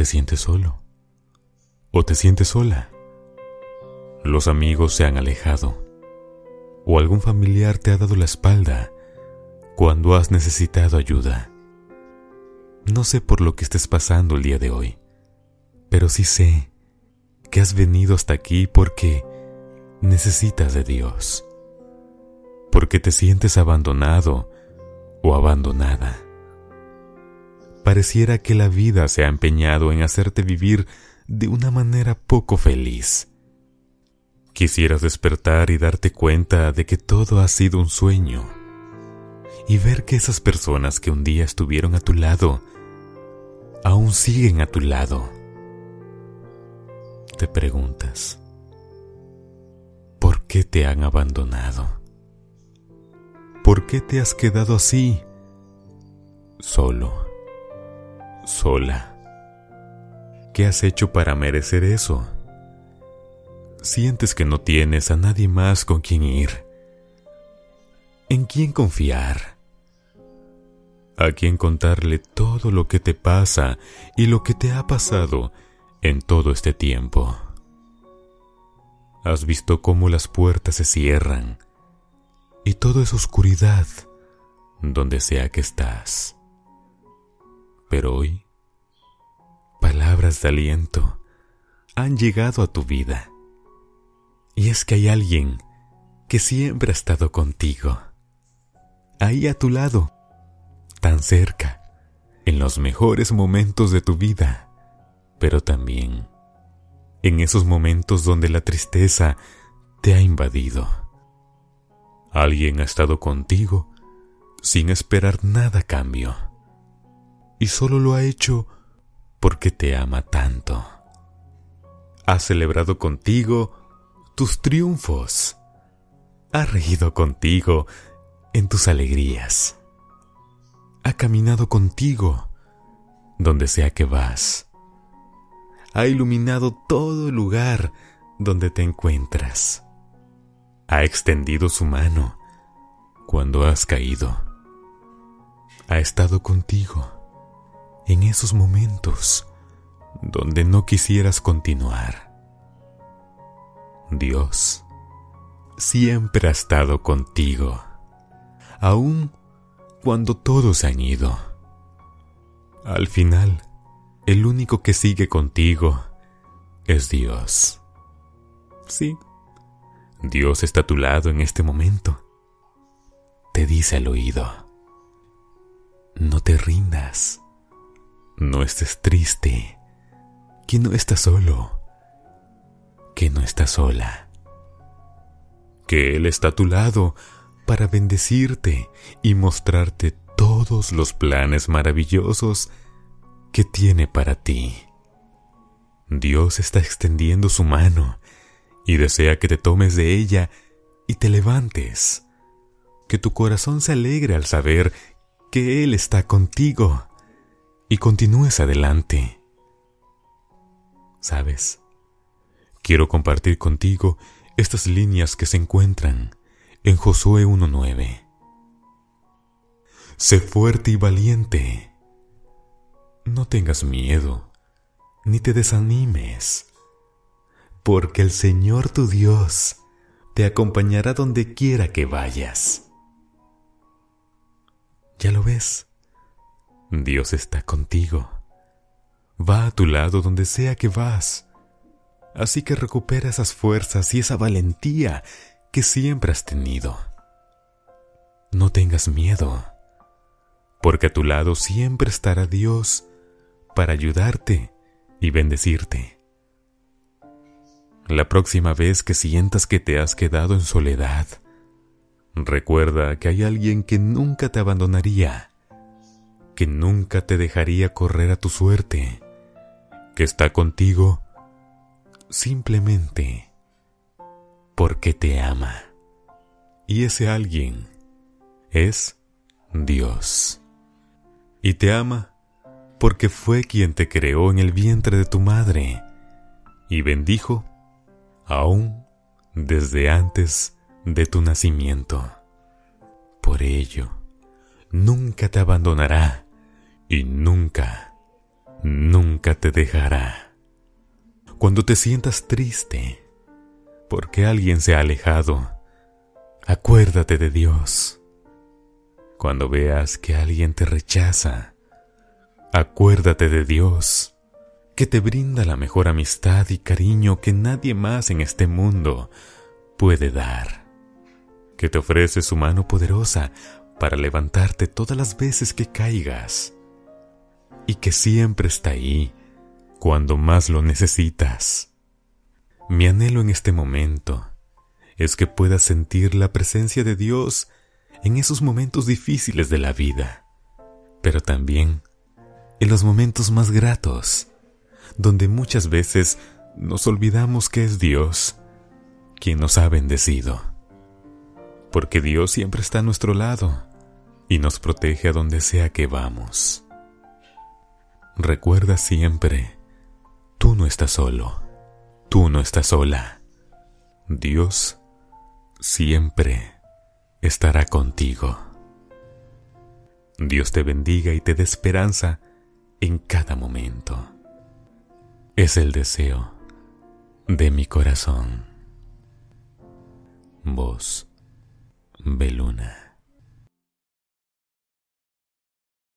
te sientes solo o te sientes sola. Los amigos se han alejado o algún familiar te ha dado la espalda cuando has necesitado ayuda. No sé por lo que estés pasando el día de hoy, pero sí sé que has venido hasta aquí porque necesitas de Dios, porque te sientes abandonado o abandonada. Pareciera que la vida se ha empeñado en hacerte vivir de una manera poco feliz. Quisieras despertar y darte cuenta de que todo ha sido un sueño y ver que esas personas que un día estuvieron a tu lado aún siguen a tu lado. Te preguntas, ¿por qué te han abandonado? ¿Por qué te has quedado así, solo, sola? ¿Qué has hecho para merecer eso? Sientes que no tienes a nadie más con quien ir. ¿En quién confiar? ¿A quién contarle todo lo que te pasa y lo que te ha pasado en todo este tiempo? Has visto cómo las puertas se cierran y todo es oscuridad donde sea que estás. Pero hoy, palabras de aliento han llegado a tu vida. Y es que hay alguien que siempre ha estado contigo, ahí a tu lado, tan cerca, en los mejores momentos de tu vida, pero también en esos momentos donde la tristeza te ha invadido. Alguien ha estado contigo sin esperar nada cambio, y solo lo ha hecho porque te ama tanto. Ha celebrado contigo tus triunfos. Ha reído contigo en tus alegrías. Ha caminado contigo donde sea que vas. Ha iluminado todo el lugar donde te encuentras. Ha extendido su mano cuando has caído. Ha estado contigo en esos momentos donde no quisieras continuar. Dios siempre ha estado contigo, aun cuando todos han ido. Al final, el único que sigue contigo es Dios. Sí, Dios está a tu lado en este momento. Te dice al oído, no te rindas, no estés triste, que no estás solo que no estás sola, que Él está a tu lado para bendecirte y mostrarte todos los planes maravillosos que tiene para ti. Dios está extendiendo su mano y desea que te tomes de ella y te levantes, que tu corazón se alegre al saber que Él está contigo y continúes adelante. ¿Sabes? quiero compartir contigo estas líneas que se encuentran en Josué 1.9. Sé fuerte y valiente. No tengas miedo, ni te desanimes, porque el Señor tu Dios te acompañará donde quiera que vayas. Ya lo ves, Dios está contigo. Va a tu lado donde sea que vas Así que recupera esas fuerzas y esa valentía que siempre has tenido. No tengas miedo, porque a tu lado siempre estará Dios para ayudarte y bendecirte. La próxima vez que sientas que te has quedado en soledad, recuerda que hay alguien que nunca te abandonaría, que nunca te dejaría correr a tu suerte, que está contigo simplemente porque te ama. Y ese alguien es Dios. Y te ama porque fue quien te creó en el vientre de tu madre y bendijo aún desde antes de tu nacimiento. Por ello, nunca te abandonará y nunca nunca te dejará. Cuando te sientas triste porque alguien se ha alejado, acuérdate de Dios. Cuando veas que alguien te rechaza, acuérdate de Dios, que te brinda la mejor amistad y cariño que nadie más en este mundo puede dar, que te ofrece su mano poderosa para levantarte todas las veces que caigas y que siempre está ahí cuando más lo necesitas. Mi anhelo en este momento es que puedas sentir la presencia de Dios en esos momentos difíciles de la vida, pero también en los momentos más gratos, donde muchas veces nos olvidamos que es Dios quien nos ha bendecido. Porque Dios siempre está a nuestro lado y nos protege a donde sea que vamos. Recuerda siempre, tú no estás solo, tú no estás sola. Dios siempre estará contigo. Dios te bendiga y te dé esperanza en cada momento. Es el deseo de mi corazón. Voz Beluna.